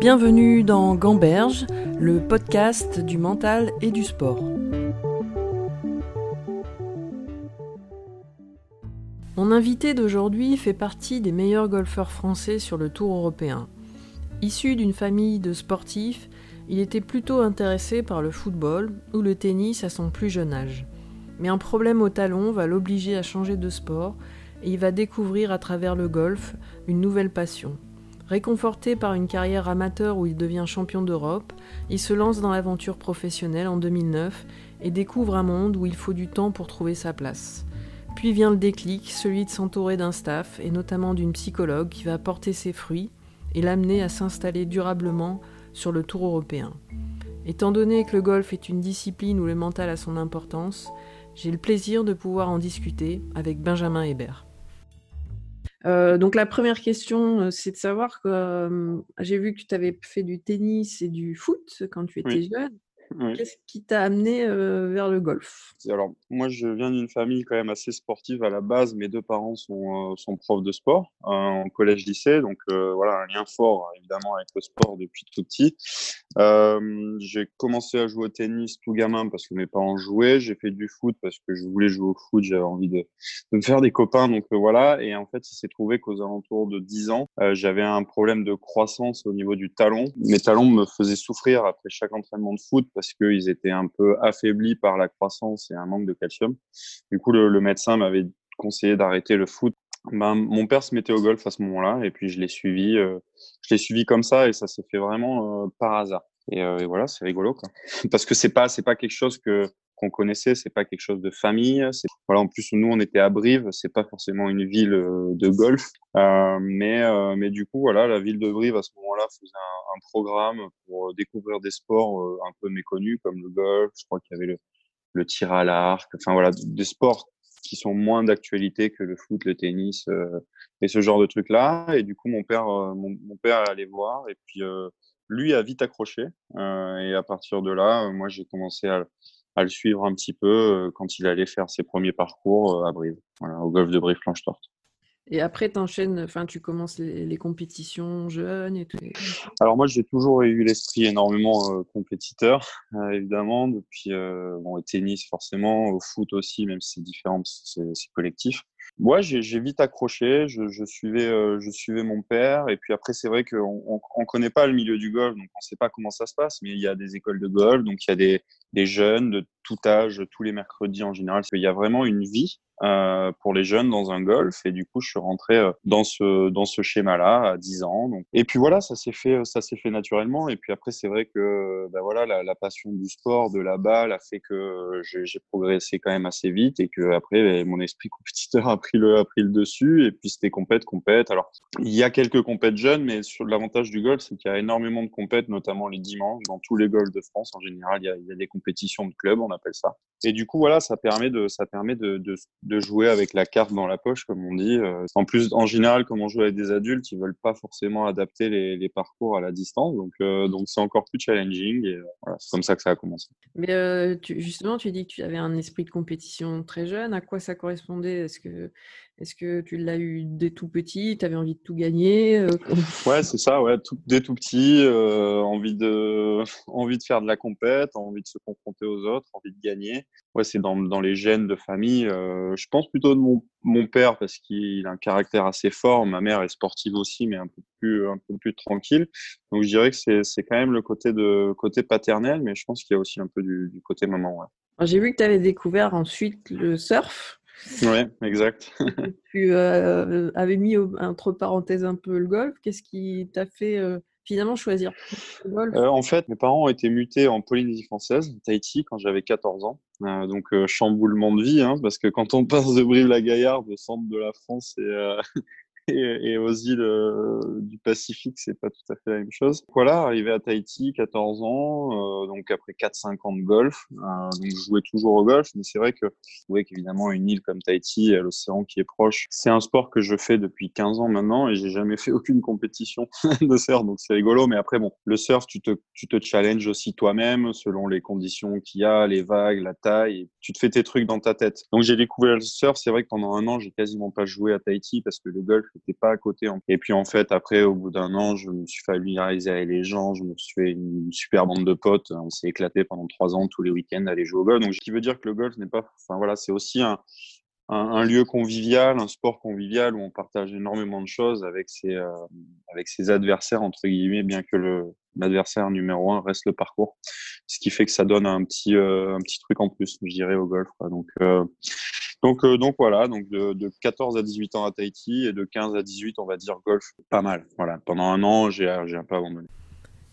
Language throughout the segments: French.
Bienvenue dans Gamberge, le podcast du mental et du sport. Mon invité d'aujourd'hui fait partie des meilleurs golfeurs français sur le tour européen. Issu d'une famille de sportifs, il était plutôt intéressé par le football ou le tennis à son plus jeune âge. Mais un problème au talon va l'obliger à changer de sport et il va découvrir à travers le golf une nouvelle passion. Réconforté par une carrière amateur où il devient champion d'Europe, il se lance dans l'aventure professionnelle en 2009 et découvre un monde où il faut du temps pour trouver sa place. Puis vient le déclic, celui de s'entourer d'un staff et notamment d'une psychologue qui va porter ses fruits et l'amener à s'installer durablement sur le tour européen. Étant donné que le golf est une discipline où le mental a son importance, j'ai le plaisir de pouvoir en discuter avec Benjamin Hébert. Euh, donc la première question, euh, c'est de savoir que euh, j'ai vu que tu avais fait du tennis et du foot quand tu étais jeune. Qu'est-ce qui t'a amené vers le golf? Alors, moi, je viens d'une famille quand même assez sportive à la base. Mes deux parents sont, sont profs de sport en collège-lycée. Donc, voilà, un lien fort, évidemment, avec le sport depuis tout petit. j'ai commencé à jouer au tennis tout gamin parce que mes parents jouaient. J'ai fait du foot parce que je voulais jouer au foot. J'avais envie de, de, me faire des copains. Donc, voilà. Et en fait, il s'est trouvé qu'aux alentours de 10 ans, j'avais un problème de croissance au niveau du talon. Mes talons me faisaient souffrir après chaque entraînement de foot parce qu'ils étaient un peu affaiblis par la croissance et un manque de calcium. Du coup, le, médecin m'avait conseillé d'arrêter le foot. Ben, mon père se mettait au golf à ce moment-là et puis je l'ai suivi. Euh, je l'ai suivi comme ça et ça s'est fait vraiment euh, par hasard. Et, euh, et voilà, c'est rigolo. Parce que c'est pas c'est pas quelque chose que qu'on connaissait, c'est pas quelque chose de famille. Voilà, en plus nous on était à Brive, c'est pas forcément une ville euh, de golf, euh, mais euh, mais du coup voilà, la ville de Brive à ce moment-là faisait un, programme pour découvrir des sports un peu méconnus comme le golf. Je crois qu'il y avait le, tir à l'arc, enfin voilà, des sports qui sont moins d'actualité que le foot, le tennis et ce genre de trucs là. Et du coup mon père mon, mon, père allait voir et puis lui a vite accroché et à partir de là, moi j'ai commencé à à le suivre un petit peu euh, quand il allait faire ses premiers parcours euh, à Brive, au golf de Brive-Planche-Torte. Et après, enchaînes, enfin, tu commences les, compétitions jeunes et tout. Alors moi, j'ai toujours eu l'esprit énormément euh, compétiteur, évidemment, depuis bon, au tennis forcément, au foot aussi, même si c'est différent, c'est collectif. Moi, j'ai vite accroché. Je, je suivais, euh, je suivais mon père. Et puis après, c'est vrai qu'on on, on connaît pas le milieu du golf, donc on sait pas comment ça se passe. Mais il y a des écoles de golf, donc il y a des, des jeunes de tout âge, tous les mercredis en général. Il y a vraiment une vie euh, pour les jeunes dans un golf. Et du coup je suis rentré euh, dans ce dans ce schéma là à 10 ans donc. Et puis voilà ça s'est fait ça s'est fait naturellement. Et puis après c'est vrai que ben voilà la, passion du sport de la balle a fait que j'ai progressé quand même assez vite. Et que après ben, mon esprit compétiteur a pris le a pris le dessus. Et puis c'était compète compète. Alors il y a quelques compètes jeunes mais sur l'avantage du golf c'est qu'il y a énormément de compètes notamment les dimanches. Dans tous les golfs de France en général il y a, a des compétitions de clubs. On appelle ça et du coup voilà ça permet de ça permet de, de jouer avec la carte dans la poche, comme on dit. Euh, en plus, en général, comme on joue avec des adultes, ils veulent pas forcément adapter les, parcours à la distance, donc euh, donc c'est encore plus challenging. Et euh, voilà, c'est comme ça que ça a commencé. Mais justement, tu dis que tu avais un esprit de compétition très jeune. À quoi ça correspondait? Est-ce que est-ce que tu l'as eu dès tout petit Tu avais envie de tout gagner Ouais, c'est ça. Ouais, tout, dès tout petit, envie de envie de faire de la compète, envie de se confronter aux autres, envie de gagner. Ouais, c'est dans, dans les gènes de famille. je je pense plutôt de mon, mon père parce qu'il a un caractère assez fort. Ma mère est sportive aussi, mais un peu plus, un peu plus tranquille. Donc je dirais que c'est quand même le côté, de, côté paternel, mais je pense qu'il y a aussi un peu du, du côté maman. Ouais. J'ai vu que tu avais découvert ensuite le surf. Oui, exact. tu euh, avais mis entre parenthèses un peu le golf. Qu'est-ce qui t'a fait euh, finalement choisir euh, En fait, mes parents ont été mutés en Polynésie française, Tahiti, quand j'avais 14 ans. Donc chamboulement de vie, hein, parce que quand on passe de Brive-la-Gaillarde au centre de la France et, et, aux îles euh, du Pacifique, c'est pas tout à fait la même chose. Voilà, arrivé à Tahiti, 14 ans, euh, donc après 4-5 ans de golf, euh, donc je jouais toujours au golf, mais c'est vrai que trouvais qu'évidemment une île comme Tahiti, l'océan qui est proche, c'est un sport que je fais depuis 15 ans maintenant et j'ai jamais fait aucune compétition de surf, donc c'est rigolo. Mais après, bon, le surf, tu te, tu te challenges aussi toi-même selon les conditions qu'il y a, les vagues, la taille, tu te fais tes trucs dans ta tête. Donc j'ai découvert le surf, c'est vrai que pendant un an, j'ai quasiment pas joué à Tahiti parce que le golf t'es pas à côté. Et puis en fait, après, au bout d'un an, je me suis familiarisé avec les gens, je me suis fait une super bande de potes, on s'est éclaté pendant trois ans tous les week-ends à aller jouer au golf. Donc, ce qui veut dire que le golf n'est pas, enfin voilà, c'est aussi un, lieu convivial, un sport convivial où on partage énormément de choses avec ses, euh, avec ses adversaires, entre guillemets, bien que l'adversaire numéro un reste le parcours. Ce qui fait que ça donne un petit, euh, petit truc en plus, je dirais, au golf. Donc, euh, donc, donc voilà, donc de, de, 14 à 18 ans à Tahiti et de 15 à 18, on va dire golf, pas mal. Voilà, pendant un an, j'ai, un peu abandonné.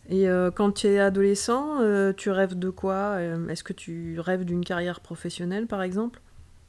Et quand tu es adolescent, tu rêves de quoi? Est-ce que tu rêves d'une carrière professionnelle, par exemple?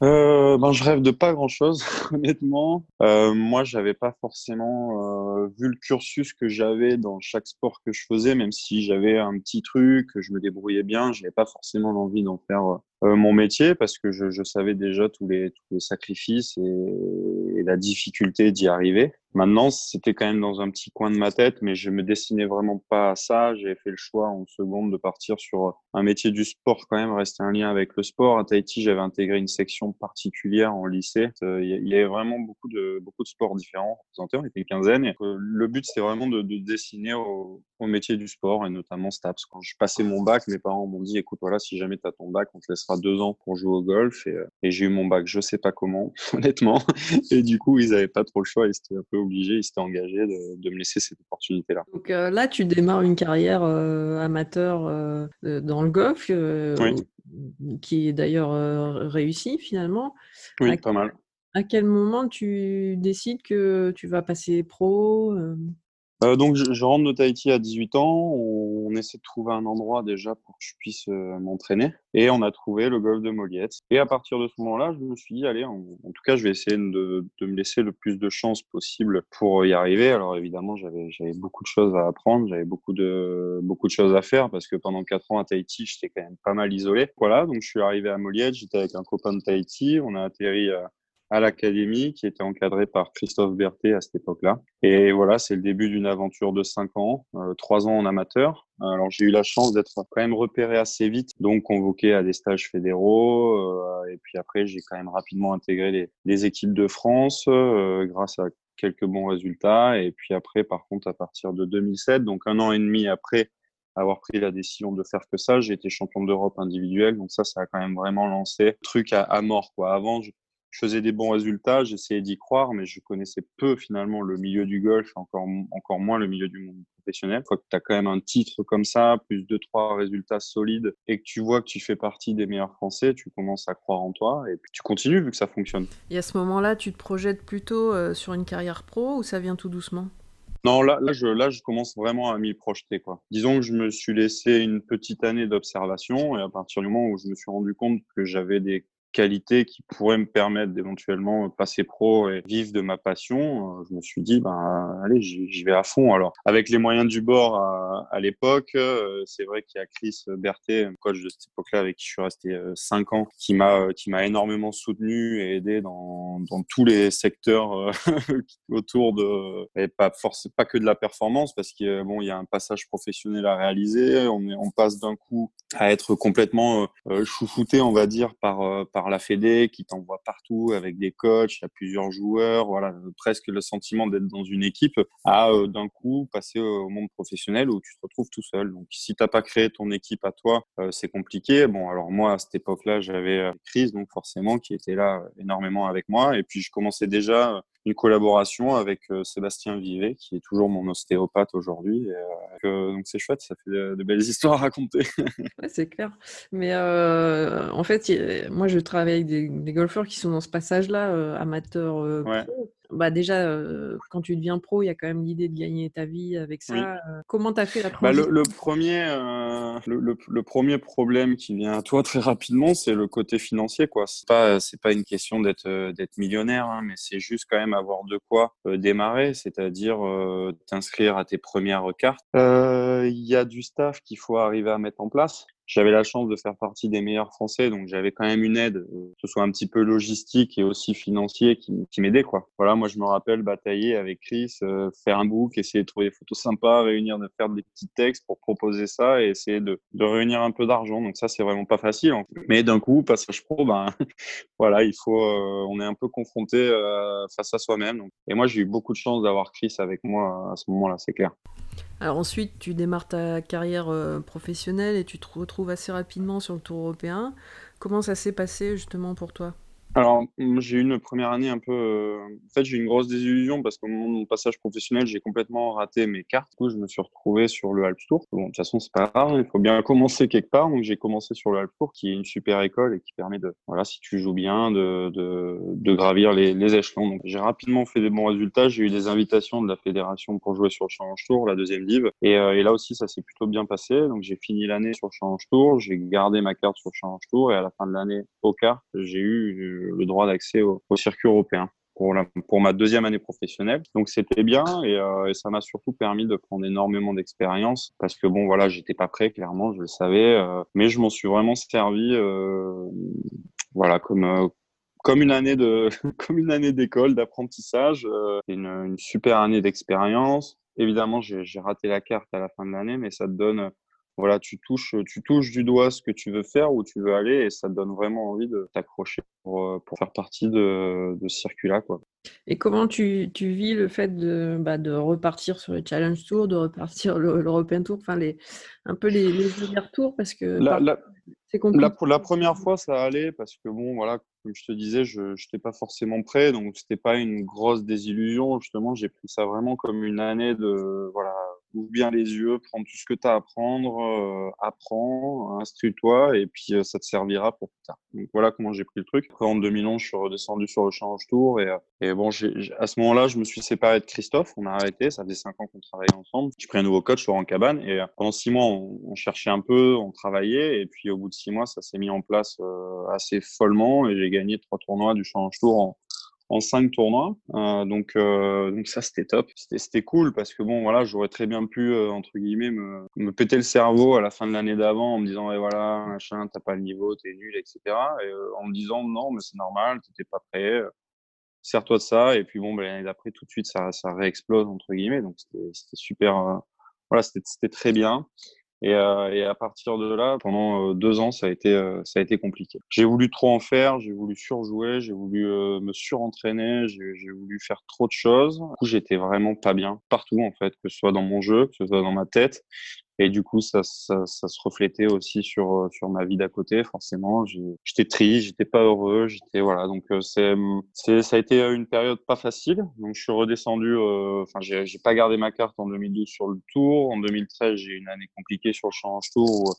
Euh, ben, je rêve de pas grand chose, honnêtement. Euh, moi, j'avais pas forcément euh, vu le cursus que j'avais dans chaque sport que je faisais, même si j'avais un petit truc, je me débrouillais bien, j'avais pas forcément l'envie d'en faire euh, mon métier parce que je, je, savais déjà tous les, tous les sacrifices et la difficulté d'y arriver. Maintenant, c'était quand même dans un petit coin de ma tête, mais je me destinais vraiment pas à ça. J'ai fait le choix en seconde de partir sur un métier du sport quand même, rester un lien avec le sport. À Tahiti, j'avais intégré une section particulière en lycée. Euh, il y avait vraiment beaucoup de, beaucoup de sports différents représentés. On était une quinzaine. Euh, le but, c'était vraiment de, de dessiner au, au, métier du sport et notamment STAPS. Quand je passais mon bac, mes parents m'ont dit, écoute, voilà, si jamais tu as ton bac, on te laisse deux ans pour jouer au golf et, euh, j'ai eu mon bac, je sais pas comment, honnêtement. Et du coup, ils avaient pas trop le choix, ils étaient un peu obligés, ils s'étaient engagés de, de, me laisser cette opportunité-là. Donc euh, là, tu démarres une carrière euh, amateur euh, dans le golf, oui. qui est d'ailleurs réussie finalement. Oui, à, pas mal. À quel moment tu décides que tu vas passer pro euh, donc, je, je, rentre de Tahiti à 18 ans. On, essaie de trouver un endroit déjà pour que je puisse euh, m'entraîner. Et on a trouvé le golf de Moliette. Et à partir de ce moment-là, je me suis dit, allez, en, tout cas, je vais essayer de, de, me laisser le plus de chances possible pour y arriver. Alors, évidemment, j'avais, beaucoup de choses à apprendre. J'avais beaucoup de, beaucoup de choses à faire parce que pendant quatre ans à Tahiti, j'étais quand même pas mal isolé. Voilà. Donc, je suis arrivé à Moliette. J'étais avec un copain de Tahiti. On a atterri à, à l'académie qui était encadré par Christophe Berthet à cette époque-là. Et voilà, c'est le début d'une aventure de cinq ans, euh, trois ans en amateur. Alors j'ai eu la chance d'être quand même repéré assez vite, donc convoqué à des stages fédéraux. Euh, et puis après, j'ai quand même rapidement intégré les, équipes de France euh, grâce à quelques bons résultats. Et puis après, par contre, à partir de 2007, donc un an et demi après avoir pris la décision de faire que ça, j'ai été champion d'Europe individuel. Donc ça, ça a quand même vraiment lancé le truc à, mort. Quoi. Avant, je faisais des bons résultats, j'essayais d'y croire, mais je connaissais peu finalement le milieu du golf, encore, encore moins le milieu du monde professionnel. Quand tu as quand même un titre comme ça, plus de trois résultats solides, et que tu vois que tu fais partie des meilleurs Français, tu commences à croire en toi, et puis tu continues vu que ça fonctionne. Et à ce moment-là, tu te projettes plutôt euh, sur une carrière pro ou ça vient tout doucement? Non, là, là, je, là, je commence vraiment à m'y projeter. Quoi. Disons que je me suis laissé une petite année d'observation et à partir du moment où je me suis rendu compte que j'avais des qualité qui pourrait me permettre d'éventuellement passer pro et vivre de ma passion, euh, je me suis dit, ben, allez, j'y vais à fond. Alors, avec les moyens du bord à, à l'époque, euh, c'est vrai qu'il y a Chris Berthet, coach de cette époque-là, avec qui je suis resté euh, cinq ans, qui m'a énormément soutenu et aidé dans, dans tous les secteurs autour de, et pas forcément pas que de la performance, parce qu'il bon, y a un passage professionnel à réaliser. On, on passe d'un coup à être complètement chouchouté, on va dire, par, par la Fédé qui t'envoie partout avec des coachs, il y a plusieurs joueurs, voilà, presque le sentiment d'être dans une équipe, à euh, d'un coup passer au monde professionnel où tu te retrouves tout seul. Donc si t'as pas créé ton équipe à toi, euh, c'est compliqué. Bon, alors moi à cette époque-là, j'avais euh, Chris, donc forcément qui était là énormément avec moi, et puis je commençais déjà une collaboration avec euh, Sébastien Vivet, qui est toujours mon ostéopathe aujourd'hui. Euh, donc c'est chouette, ça fait de, de, belles histoires à raconter. ouais, c'est clair. Mais euh, en fait, moi je travaille avec des, des, golfeurs qui sont dans ce passage-là, euh, amateurs ouais. pro bah déjà, euh, quand tu deviens pro, il y a quand même l'idée de gagner ta vie avec ça. Oui. Euh, comment tu as fait la bah, le, le, premier, euh, le, le, le, premier problème qui vient à toi très rapidement, c'est le côté financier. Ce n'est pas, pas une question d'être d'être millionnaire, hein, mais c'est juste quand même avoir de quoi euh, démarrer, c'est-à-dire t'inscrire à tes premières cartes. Il y a du staff qu'il faut arriver à mettre en place. J'avais la chance de faire partie des meilleurs Français, donc j'avais quand même une aide, que ce soit un petit peu logistique et aussi financier, qui, m'aidait quoi. Voilà, moi je me rappelle batailler avec Chris, euh, faire un book, essayer de trouver des photos sympas, réunir, de faire des petits textes pour proposer ça et essayer de, de réunir un peu d'argent. Donc ça c'est vraiment pas facile. En fait. Mais d'un coup, passage pro, ben voilà, il faut, euh, on est un peu confronté euh, face à soi-même. Et moi j'ai eu beaucoup de chance d'avoir Chris avec moi à ce moment-là, c'est clair. Alors ensuite, tu démarres ta carrière euh, professionnelle et tu te retrouves assez rapidement sur le Tour européen. Comment ça s'est passé justement pour toi? Alors, j'ai eu une première année un peu. Euh, en fait, j'ai eu une grosse désillusion parce qu'au moment de mon passage professionnel, j'ai complètement raté mes cartes. Du coup, je me suis retrouvé sur le Alps Tour. Bon, de toute façon, c'est pas grave. Il faut bien commencer quelque part. Donc, j'ai commencé sur le Alps Tour, qui est une super école et qui permet de, voilà, si tu joues bien, de, de, de gravir les, les, échelons. Donc, j'ai rapidement fait des bons résultats. J'ai eu des invitations de la fédération pour jouer sur le Challenge Tour, la deuxième div. Et, euh, et là aussi, ça s'est plutôt bien passé. Donc, j'ai fini l'année sur le Challenge Tour. J'ai gardé ma carte sur le Challenge Tour. Et à la fin de l'année, au quart, j'ai eu le droit d'accès au, circuit européen pour, la, pour ma deuxième année professionnelle. Donc c'était bien et, euh, et ça m'a surtout permis de prendre énormément d'expérience parce que bon voilà j'étais pas prêt clairement je le savais euh, mais je m'en suis vraiment servi euh, voilà comme comme une année de comme une année d'école d'apprentissage une, une super année d'expérience évidemment j'ai raté la carte à la fin de l'année mais ça te donne voilà, tu touches, tu touches du doigt ce que tu veux faire, où tu veux aller, et ça te donne vraiment envie de t'accrocher pour, euh, pour, faire partie de, de ce circuit-là. Quoi. Et comment tu, tu, vis le fait de, bah, de repartir sur le Challenge Tour, de repartir l'European Tour, enfin les, un peu les, les tours parce que la, la, c'est compliqué. La, pour la première fois, ça allait parce que bon, voilà, comme je te disais, je n'étais pas forcément prêt, donc c'était pas une grosse désillusion. Justement, j'ai pris ça vraiment comme une année de voilà ouvre bien les yeux, prends tout ce que tu as à apprendre, euh, apprends, instruis-toi, et puis euh, ça te servira pour plus tard. Donc voilà comment j'ai pris le truc. Après, en 2011, je suis redescendu sur le Change Tour, et, euh, et bon, à ce moment-là, je me suis séparé de Christophe, on a arrêté, ça faisait cinq ans qu'on travaillait ensemble. J'ai pris un nouveau coach, Laurent Cabane, et euh, pendant six mois, on, on, cherchait un peu, on travaillait, et puis au bout de six mois, ça s'est mis en place euh, assez follement, et j'ai gagné trois tournois du Change Tour en, en cinq tournois. Euh, donc, euh, donc ça, c'était top. C'était cool parce que bon, voilà, j'aurais très bien pu, euh, entre guillemets, me, me, péter le cerveau à la fin de l'année d'avant en me disant, et voilà, machin, t'as pas le niveau, t'es nul, etc. Et euh, en me disant, non, mais c'est normal, t'étais pas prêt, sers-toi de ça. Et puis bon, ben, l'année d'après, tout de suite, ça, ça réexplose, entre guillemets. Donc, c'était super, euh, voilà, c'était très bien. Et, euh, et, à partir de là, pendant euh, deux ans, ça a été, euh, ça a été compliqué. J'ai voulu trop en faire, j'ai voulu surjouer, j'ai voulu euh, me surentraîner, j'ai voulu faire trop de choses. Du coup, j'étais vraiment pas bien partout en fait, que ce soit dans mon jeu, que ce soit dans ma tête. Et du coup, ça, ça, ça, se reflétait aussi sur euh, sur ma vie d'à côté. Forcément, j'étais triste, j'étais pas heureux, j'étais voilà. Donc euh, c'est c'est ça a été une période pas facile. Donc je suis redescendu. Euh, enfin, euh, j'ai pas gardé ma carte en 2012 sur le Tour. En 2013, j'ai une année compliquée sur le Challenge Tour. Où,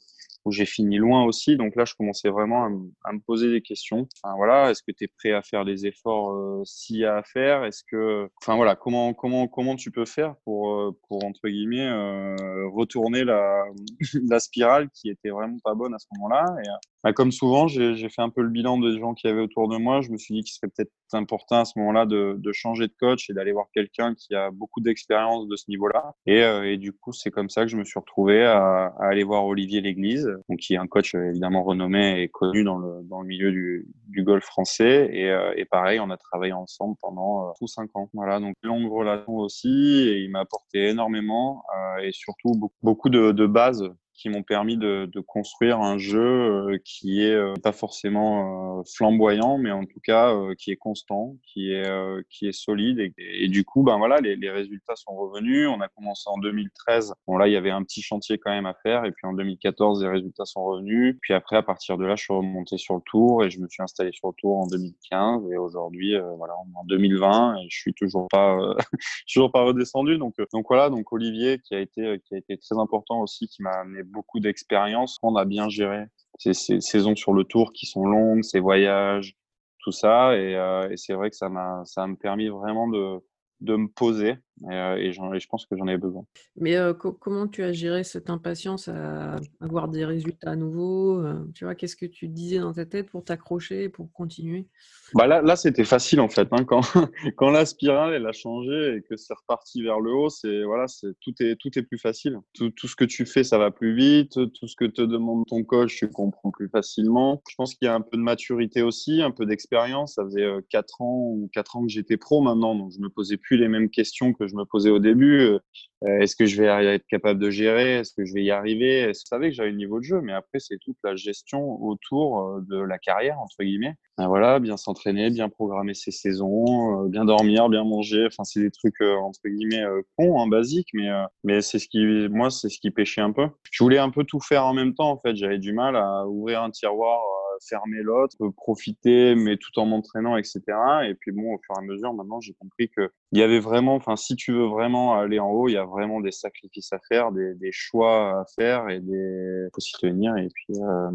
où j'ai fini loin aussi. Donc là, je commençais vraiment à, me poser des questions. Enfin, voilà, est-ce que tu es prêt à faire des efforts euh, s'il y a à faire? Est-ce que, enfin voilà, comment comment comment tu peux faire pour euh, pour entre guillemets euh, retourner la la spirale qui était vraiment pas bonne à ce moment-là? Et bah, comme souvent, j'ai fait un peu le bilan des gens qui avaient autour de moi. Je me suis dit qu'il serait peut-être important à ce moment-là de, de changer de coach et d'aller voir quelqu'un qui a beaucoup d'expérience de ce niveau-là. Et, euh, et du coup, c'est comme ça que je me suis retrouvé à aller voir Olivier L'Église, donc qui est un coach euh, évidemment renommé et connu dans le, dans le milieu du, du golf français. Et, euh, et pareil, on a travaillé ensemble pendant tous cinq ans. Voilà, donc longue relation aussi. Et il m'a apporté énormément et surtout beaucoup, beaucoup de, de bases qui m'ont permis de, de, construire un jeu euh, qui est euh, pas forcément euh, flamboyant, mais en tout cas qui est constant, qui est qui est solide et, du coup ben voilà les, les, résultats sont revenus. On a commencé en 2013. Bon là il y avait un petit chantier quand même à faire et puis en 2014 les résultats sont revenus. Puis après à partir de là je suis remonté sur le tour et je me suis installé sur le tour en 2015 et aujourd'hui voilà en 2020 et je suis toujours pas toujours pas redescendu donc donc voilà donc Olivier qui a été qui a été très important aussi qui m'a amené beaucoup d'expérience. On a bien géré ces, ces, saisons sur le tour qui sont longues, ces voyages, tout ça. Et, euh, et c'est vrai que ça m'a ça m'a permis vraiment de, de me poser et, je pense que j'en ai besoin. Mais comment tu as géré cette impatience à avoir des résultats nouveaux Tu vois, qu'est-ce que tu disais dans ta tête pour t'accrocher, pour continuer? Bah là, là c'était facile en fait. Hein, quand, quand la spirale elle a changé et que c'est reparti vers le haut, c'est voilà, c'est tout est tout est plus facile. Tout, tout, ce que tu fais, ça va plus vite. Tout ce que te demande ton coach, tu comprends plus facilement. Je pense qu'il y a un peu de maturité aussi, un peu d'expérience. Ça faisait quatre ans ou quatre ans que j'étais pro maintenant, donc je me posais plus les mêmes questions que je me posais au début. Euh, est-ce que je vais être capable de gérer? Est-ce que je vais y arriver? Est-ce que je savais que j'avais le niveau de jeu Mais après, c'est toute la gestion autour euh, de la carrière entre guillemets. Ben voilà, bien s'entraîner, bien programmer ses saisons, euh, bien dormir, bien manger. Enfin, c'est des trucs entre guillemets cons, hein, basiques, mais mais c'est ce qui, moi, c'est ce qui pêchait un peu. Je voulais un peu tout faire en même temps. En fait, j'avais du mal à ouvrir un tiroir fermer l'autre, profiter, mais tout en m'entraînant, etc. Et puis bon, au fur et à mesure, maintenant, j'ai compris que il y avait vraiment, enfin, si tu veux vraiment aller en haut, il y a vraiment des sacrifices à faire, des, choix à faire et des faut s'y tenir. Et puis, euh,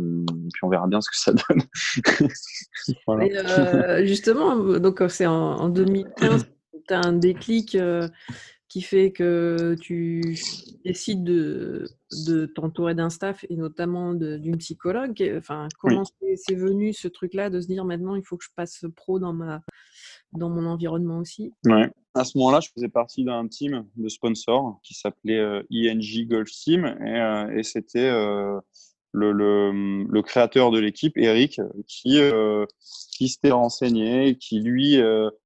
puis on verra bien ce que ça donne. euh, justement, donc c'est en, en 2015, tu as un déclic. Euh, qui fait que tu décides de, de t'entourer d'un staff et notamment d'une psychologue. Enfin, comment c'est venu ce truc-là de se dire maintenant il faut que je passe pro dans, ma, dans mon environnement aussi? Ouais. À ce moment-là, je faisais partie d'un team de sponsors qui s'appelait euh, ING Golf Team et, euh, et c'était euh, le, le, le, créateur de l'équipe, Eric, qui, qui s'était renseigné, qui lui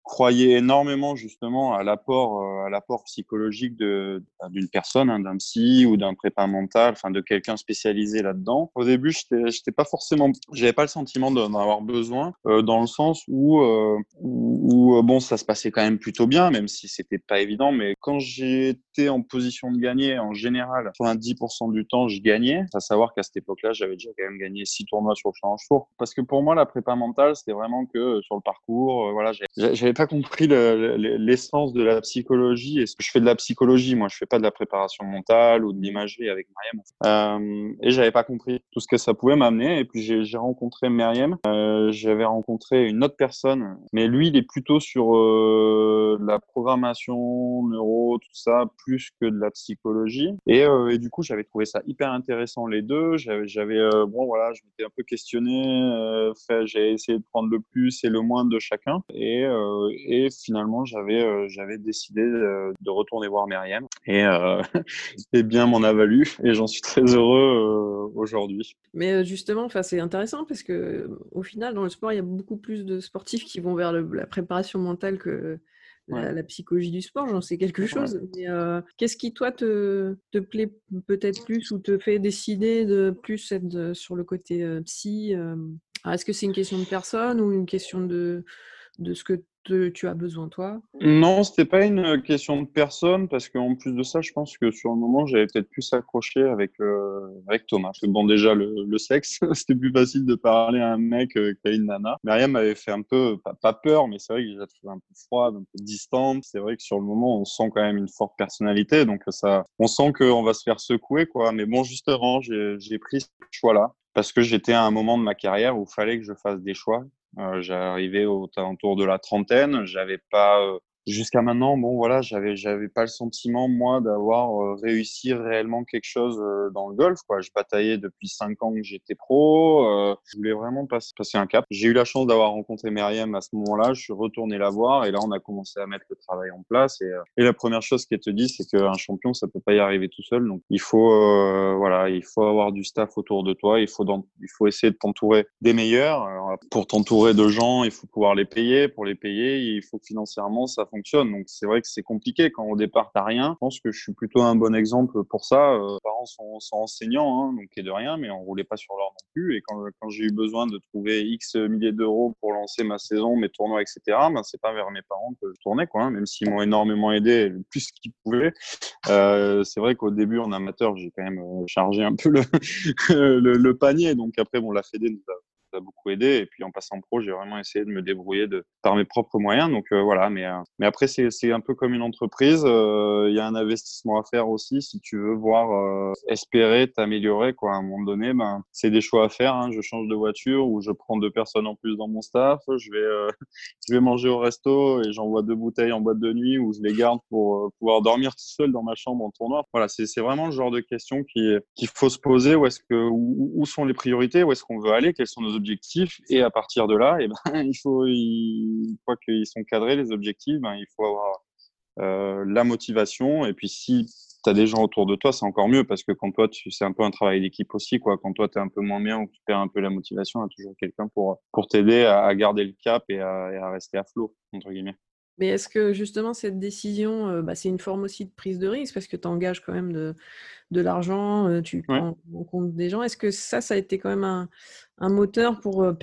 croyait énormément justement à l'apport euh, à l'apport psychologique de d'une personne hein, d'un psy ou d'un prépa mental enfin de quelqu'un spécialisé là-dedans. Au début j'étais pas forcément j'avais pas le sentiment d'en avoir besoin euh, dans le sens où, euh, où, bon ça se passait quand même plutôt bien même si c'était pas évident mais quand j'étais en position de gagner en général 90% du temps je gagnais. À savoir qu'à cette époque-là j'avais déjà quand même gagné six tournois sur le Challenge Tour. Parce que pour moi la prépa mentale c'était vraiment que sur le parcours voilà j'avais pas compris l'essence de la psychologie. Est-ce que je fais de la psychologie Moi, je fais pas de la préparation mentale ou de l'imagerie avec Mariam. Euh, et j'avais pas compris tout ce que ça pouvait m'amener. Et puis j'ai rencontré Mariam. Euh, J'avais rencontré une autre personne, mais lui, il est plutôt sur euh, la programmation, neuro, tout ça, plus que de la psychologie. Et, euh, et du coup, j'avais trouvé ça hyper intéressant les deux. J'avais euh, bon voilà, je m'étais un peu questionné. Euh, j'ai essayé de prendre le plus et le moins de chacun. Et, et finalement, j'avais euh, j'avais décidé de, retourner voir Myriam et, euh, et bien m'en a valu et j'en suis très heureux euh, aujourd'hui. Mais justement, c'est intéressant parce que au final, dans le sport, il y a beaucoup plus de sportifs qui vont vers la préparation mentale que la, psychologie du sport, j'en sais quelque chose. qu'est-ce qui, toi, te, te plaît peut-être plus ou te fait décider de plus être sur le côté psy Est-ce que c'est une question de personne ou une question de, de ce que tu as besoin toi? Non, c'était pas une question de personne parce qu'en plus de ça, je pense que sur le moment, j'avais peut-être plus accroché avec euh, avec Thomas. Parce que bon, déjà le, sexe, c'était plus facile de parler à un mec euh, qu'à une nana. Myriam m'avait fait un peu pas, peur, mais c'est vrai que j'ai trouvé un peu froide, un peu distante. C'est vrai que sur le moment, on sent quand même une forte personnalité, donc ça, on sent qu'on va se faire secouer quoi. Mais bon, justement, j'ai pris ce choix-là parce que j'étais à un moment de ma carrière où il fallait que je fasse des choix. Euh, J'arrivais autour de la trentaine, j'avais pas euh, jusqu'à maintenant, bon voilà, j'avais j'avais pas le sentiment moi d'avoir euh, réussi réellement quelque chose euh, dans le golf. Quoi, je bataillais depuis cinq ans que j'étais pro. Euh, je voulais vraiment passer, passer un cap. J'ai eu la chance d'avoir rencontré Myriam à ce moment-là. Je suis retourné la voir et là on a commencé à mettre le travail en place. Et, et la première chose qu'elle te dit, c'est qu'un champion ça peut pas y arriver tout seul. Donc il faut voilà, il faut avoir du staff autour de toi. Il faut il faut essayer de t'entourer des meilleurs. Pour t'entourer de gens, il faut pouvoir les payer. Pour les payer, il faut financièrement ça fonctionne. Donc c'est vrai que c'est compliqué quand au départ t'as rien. Je pense que je suis plutôt un bon exemple pour ça. Euh, mes parents sont, enseignants, hein, donc et de rien, mais on roulait pas sur l'or non plus. Et quand, j'ai eu besoin de trouver X milliers d'euros pour lancer ma saison, mes tournois, etc., ben c'est pas vers mes parents que je tournais, quoi. Hein, même s'ils m'ont énormément aidé, le plus qu'ils pouvaient. Euh, c'est vrai qu'au début en amateur, j'ai quand même euh, chargé un peu le, panier. Donc après, bon, la Fédé nous a a beaucoup aidé. Et puis en passant pro, j'ai vraiment essayé de me débrouiller de, par mes propres moyens. Donc voilà, mais, mais après, c'est un peu comme une entreprise. Il y a un investissement à faire aussi si tu veux voir espérer t'améliorer. À un moment donné, ben, c'est des choix à faire. Hein. Je change de voiture ou je prends deux personnes en plus dans mon staff. Je vais, je vais manger au resto et j'envoie deux bouteilles en boîte de nuit ou je les garde pour pouvoir dormir tout seul dans ma chambre en tournoi. Voilà, c'est vraiment le genre de questions qu'il faut se poser. Où, que, où, sont les priorités? Où est-ce qu'on veut aller? Quels sont nos objectifs Et à partir de là, eh ben, il faut, une fois qu'ils sont cadrés, les objectifs, ben, il faut avoir euh, la motivation. Et puis, si tu as des gens autour de toi, c'est encore mieux parce que quand toi, c'est un peu un travail d'équipe aussi. Quoi. Quand toi, tu es un peu moins bien ou tu perds un peu la motivation, il y a toujours quelqu'un pour, pour t'aider à, garder le cap et à, et à rester à flot, entre guillemets. Mais est-ce que justement cette décision, euh, bah, c'est une forme aussi de prise de risque? Parce que tu engages quand même de, de l'argent, euh, tu prends en compte des gens. Est-ce que ça, ça a été quand même un, un moteur pour euh,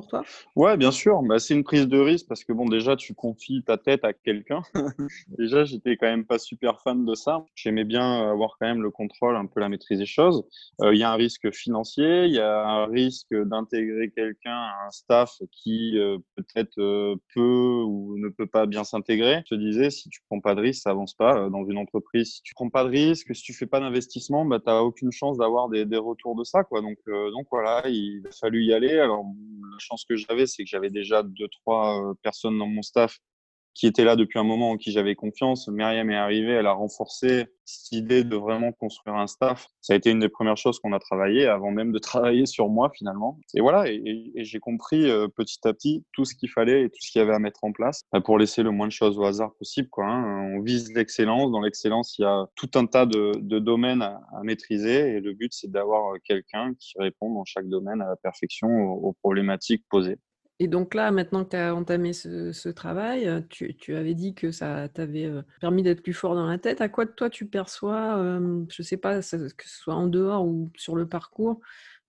performer toi? Ouais, bien sûr. Bah, c'est une prise de risque parce que bon, déjà, tu confies ta tête à quelqu'un. déjà, j'étais quand même pas super fan de ça. J'aimais bien avoir quand même le contrôle, un peu la maîtrise des choses. Euh, il y a un risque financier, il y a un risque d'intégrer quelqu'un à un staff qui euh, peut-être euh, peut ou ne peut pas bien s'intégrer. Je te disais, si tu prends pas de risque, ça avance pas dans une entreprise. Si tu prends pas de risque, si tu fais pas d'investissement, bah, tu aucune chance d'avoir des, des, retours de ça. Quoi. Donc, donc voilà, il a fallu y aller. Alors, que j'avais, c'est que j'avais déjà deux, trois euh, personnes dans mon staff qui étaient là depuis un moment en qui j'avais confiance. Myriam est arrivée, elle a renforcé cette idée de vraiment construire un staff. Ça a été une des premières choses qu'on a travaillé avant même de travailler sur moi finalement. Et voilà, et, j'ai compris euh, petit à petit tout ce qu'il fallait et tout ce qu'il y avait à mettre en place bah, pour laisser le moins de choses au hasard possible. Quoi, hein. On vise l'excellence. Dans l'excellence, il y a tout un tas de, domaines à, maîtriser et le but, c'est d'avoir quelqu'un qui répond dans chaque domaine à la perfection aux problématiques posées. Et donc là, maintenant que tu as entamé ce, travail, euh, tu, avais dit que ça t'avait euh, permis d'être plus fort dans la tête. À quoi toi tu perçois, je ne sais pas, que ce soit en dehors ou sur le parcours,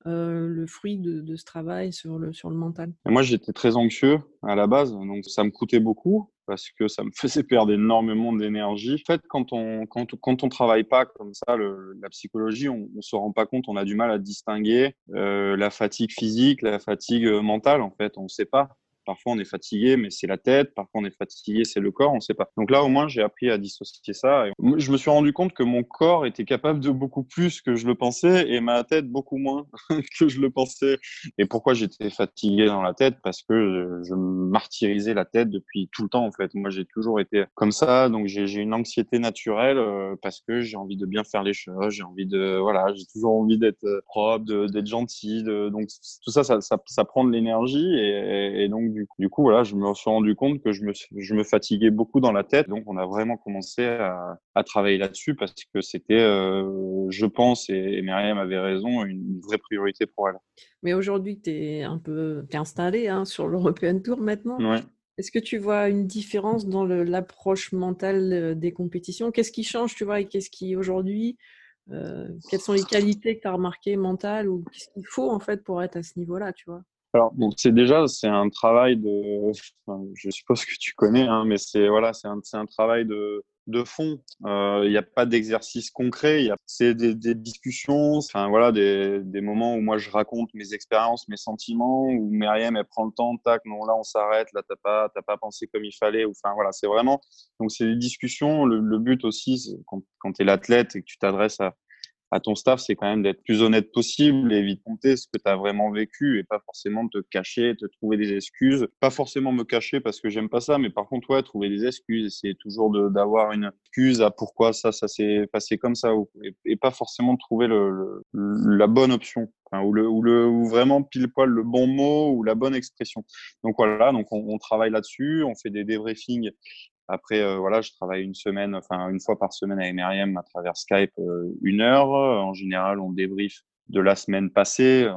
euh, le fruit de, ce travail sur le, sur le mental? Moi, j'étais très anxieux à la base, donc ça me coûtait beaucoup parce que ça me faisait perdre énormément d'énergie. En fait, quand on quand, quand on travaille pas comme ça, la psychologie, on, on se rend pas compte, on a du mal à distinguer euh, la fatigue physique, la fatigue mentale. En fait, on ne sait pas. Parfois, on est fatigué, mais c'est la tête. Parfois, on est fatigué, c'est le corps. On ne sait pas. Donc là, au moins, j'ai appris à dissocier ça. Je me suis rendu compte que mon corps était capable de beaucoup plus que je le pensais et ma tête beaucoup moins que je le pensais. Et pourquoi j'étais fatigué dans la tête? Parce que je martyrisais la tête depuis tout le temps, en fait. Moi, j'ai toujours été comme ça. Donc, j'ai une anxiété naturelle euh, parce que j'ai envie de bien faire les choses. J'ai envie de, voilà, j'ai toujours envie d'être propre, d'être gentil. Donc, tout ça, ça, ça, ça prend de l'énergie et, et donc, du, coup, voilà, je me suis rendu compte que je me, je me fatiguais beaucoup dans la tête. Donc, on a vraiment commencé à, à travailler là-dessus parce que c'était, euh, je pense, et, Myriam avait raison, une vraie priorité pour elle. Mais aujourd'hui, tu es un peu es installé hein, sur l'European Tour maintenant. Est-ce que tu vois une différence dans l'approche mentale euh, des compétitions? Qu'est-ce qui change, tu vois, et qu'est-ce qui aujourd'hui euh, Quelles sont les qualités que tu as remarquées mentales ou qu'est-ce qu'il faut en fait pour être à ce niveau-là, tu vois? Alors, bon, c'est déjà, c'est un travail de, je suppose que tu connais, hein, mais c'est voilà, c'est un, un, travail de, de fond. Euh, il n'y a pas d'exercice concret. C'est des, discussions, enfin voilà, des, des, moments où moi je raconte mes expériences, mes sentiments, où Myriam elle prend le temps, tac, non là on s'arrête, là t'as pas, t'as pas pensé comme il fallait. Enfin voilà, c'est vraiment. Donc c'est des discussions. Le, le but aussi, quand, quand tu es l'athlète et que tu t'adresses à, à ton staff, c'est quand même d'être plus honnête possible, éviter ce que tu as vraiment vécu et pas forcément te cacher, te trouver des excuses. Pas forcément me cacher parce que j'aime pas ça, mais par contre, ouais, trouver des excuses, essayer toujours d'avoir une excuse à pourquoi ça, ça s'est passé comme ça et, pas forcément trouver le, la bonne option. ou, le, ou, le, ou vraiment pile poil le bon mot ou la bonne expression. Donc voilà, donc on, on travaille là-dessus, on fait des débriefings après, euh, voilà, je travaille une semaine, enfin une fois par semaine avec Myriam à travers Skype, euh, une heure. En général, on débrief de la semaine passée,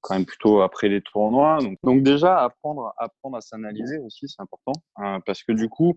quand même plutôt après les tournois. Donc, déjà, apprendre, apprendre à s'analyser aussi, c'est important, hein, parce que du coup,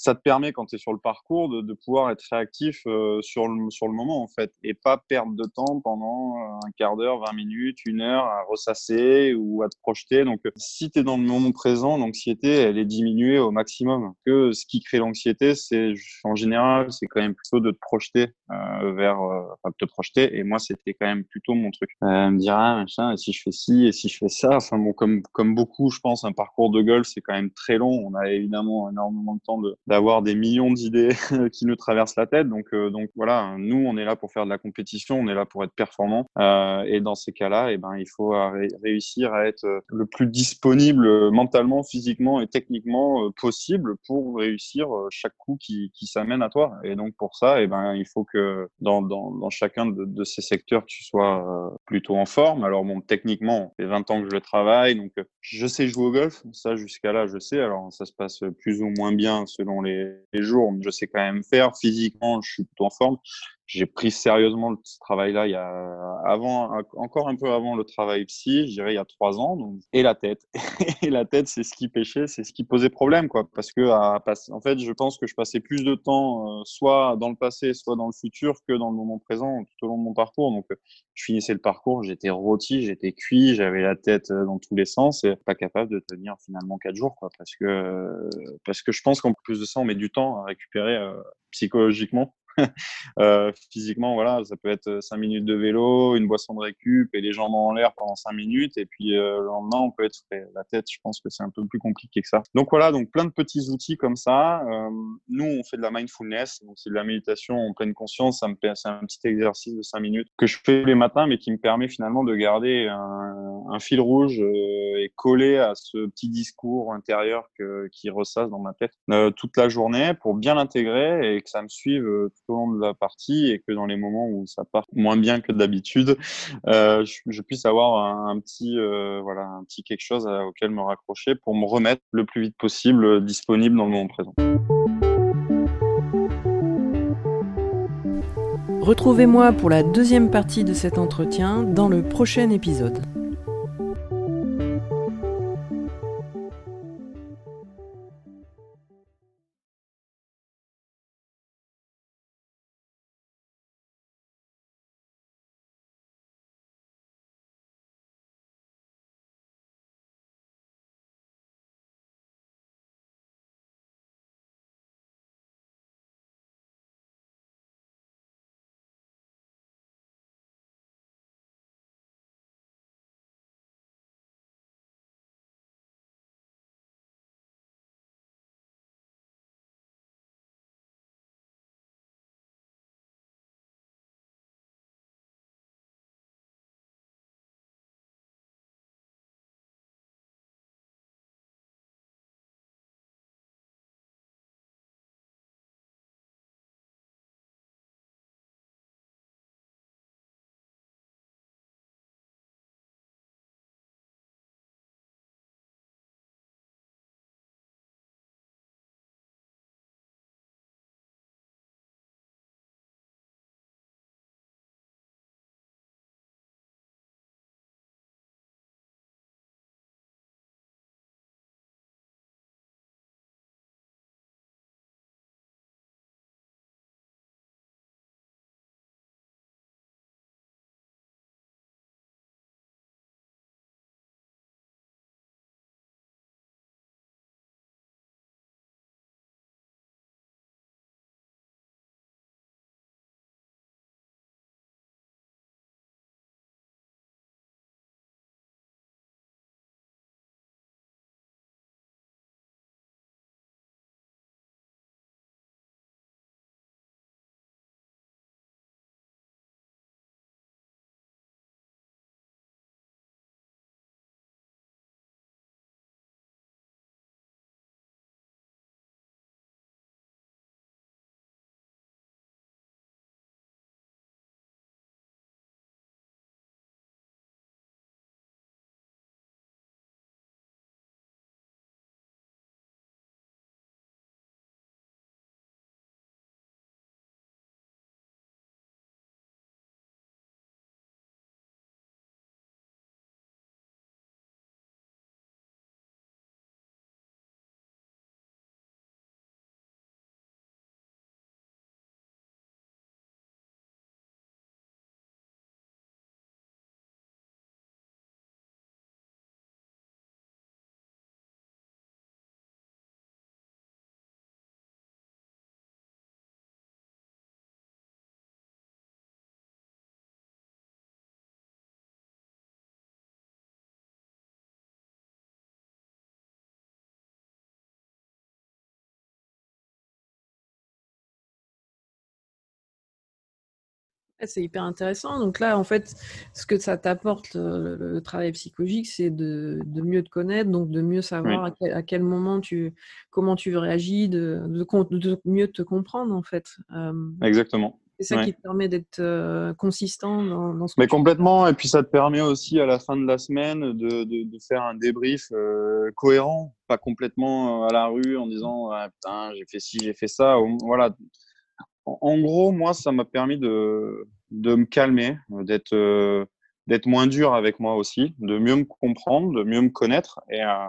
ça te permet quand tu es sur le parcours de, de pouvoir être réactif euh, sur, le, sur le moment en fait et pas perdre de temps pendant un quart d'heure, 20 minutes, une heure à ressasser ou à te projeter. Donc si tu es dans le moment présent, l'anxiété elle est diminuée au maximum. Que ce qui crée l'anxiété, c'est en général, c'est quand même plutôt de te projeter euh, vers, euh, enfin, de te projeter. Et moi, c'était quand même plutôt mon truc. Euh, me dire ah machin, et si je fais ci et si je fais ça. Enfin bon, comme comme beaucoup, je pense, un parcours de golf, c'est quand même très long. On a évidemment énormément de temps d'avoir des millions d'idées qui nous traversent la tête. Donc euh, donc voilà, nous, on est là pour faire de la compétition, on est là pour être performant. Euh, et dans ces cas-là, eh ben, il faut réussir à être le plus disponible mentalement, physiquement et techniquement possible pour réussir chaque coup qui, qui s'amène à toi. Et donc pour ça, eh ben, il faut que dans, dans, dans chacun de, ces secteurs, tu sois euh, plutôt en forme. Alors bon, techniquement, ça fait 20 ans que je le travaille, donc euh, je sais jouer au golf. Ça, jusqu'à là, je sais. Alors ça se passe plus ou moins bien selon les, jours, mais je sais quand même faire. Physiquement, je suis plutôt en forme j'ai pris sérieusement ce travail-là il y a avant, encore un peu avant le travail psy, je dirais il y a trois ans. Donc, et la tête, et la tête, c'est ce qui pêchait, c'est ce qui posait problème, quoi. Parce que en fait, je pense que je passais plus de temps, euh, soit dans le passé, soit dans le futur, que dans le moment présent tout au long de mon parcours. Donc, je finissais le parcours, j'étais rôti, j'étais cuit, j'avais la tête euh, dans tous les sens et pas capable de tenir finalement quatre jours, quoi. Parce que parce que je pense qu'en plus de ça, on met du temps à récupérer euh, psychologiquement euh, physiquement, voilà, ça peut être cinq minutes de vélo, une boisson de récup et les jambes en l'air pendant cinq minutes. Et puis euh, le lendemain, on peut être frais. La tête, je pense que c'est un peu plus compliqué que ça. Donc voilà, donc plein de petits outils comme ça. Euh, nous, on fait de la mindfulness, donc c'est de la méditation en pleine conscience. Ça me c'est un petit exercice de cinq minutes que je fais les matins, mais qui me permet finalement de garder un, fil rouge euh, et coller à ce petit discours intérieur que, qui ressasse dans ma tête euh, toute la journée pour bien l'intégrer et que ça me suive de la partie et que dans les moments où ça part moins bien que d'habitude, euh, je, puisse avoir un, petit, euh, voilà, un petit quelque chose auquel me raccrocher pour me remettre le plus vite possible disponible dans le moment présent. Retrouvez-moi pour la deuxième partie de cet entretien dans le prochain épisode. C'est hyper intéressant. Donc là, en fait, ce que ça t'apporte, le, travail psychologique, c'est de, mieux te connaître, donc de mieux savoir à, quel, moment tu, comment tu réagis, de, de, mieux te comprendre, en fait. Exactement. C'est ça qui te permet d'être consistant dans, ce Mais complètement. Et puis ça te permet aussi à la fin de la semaine de, faire un débrief cohérent, pas complètement à la rue en disant ah, putain j'ai fait ci, j'ai fait ça. Voilà, en gros, moi, ça m'a permis de, de me calmer, d'être euh, d'être moins dur avec moi aussi, de mieux me comprendre, de mieux me connaître. Et, euh,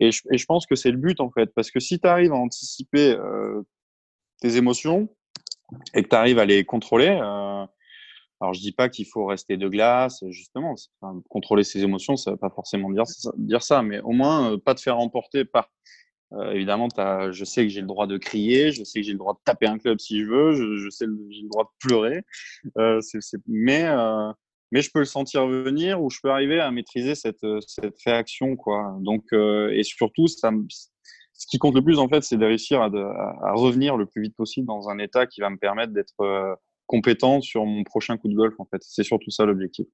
et, je, je pense que c'est le but, en fait. Parce que si tu arrives à anticiper euh, tes émotions et que tu arrives à les contrôler, euh, alors je dis pas qu'il faut rester de glace, justement. contrôler ses émotions, ça ne veut pas forcément dire dire ça mais au moins pas te faire emporter par euh, évidemment, je sais que j'ai le droit de crier, je sais que j'ai le droit de taper un club si je veux, je, sais que j'ai le droit de pleurer, euh, mais, euh, mais je peux le sentir venir ou je peux arriver à maîtriser cette, cette réaction. Quoi. Donc, et surtout, ça, ce qui compte le plus, en fait, c'est de réussir à, à, revenir le plus vite possible dans un état qui va me permettre d'être compétent sur mon prochain coup de golf. En fait, c'est surtout ça l'objectif.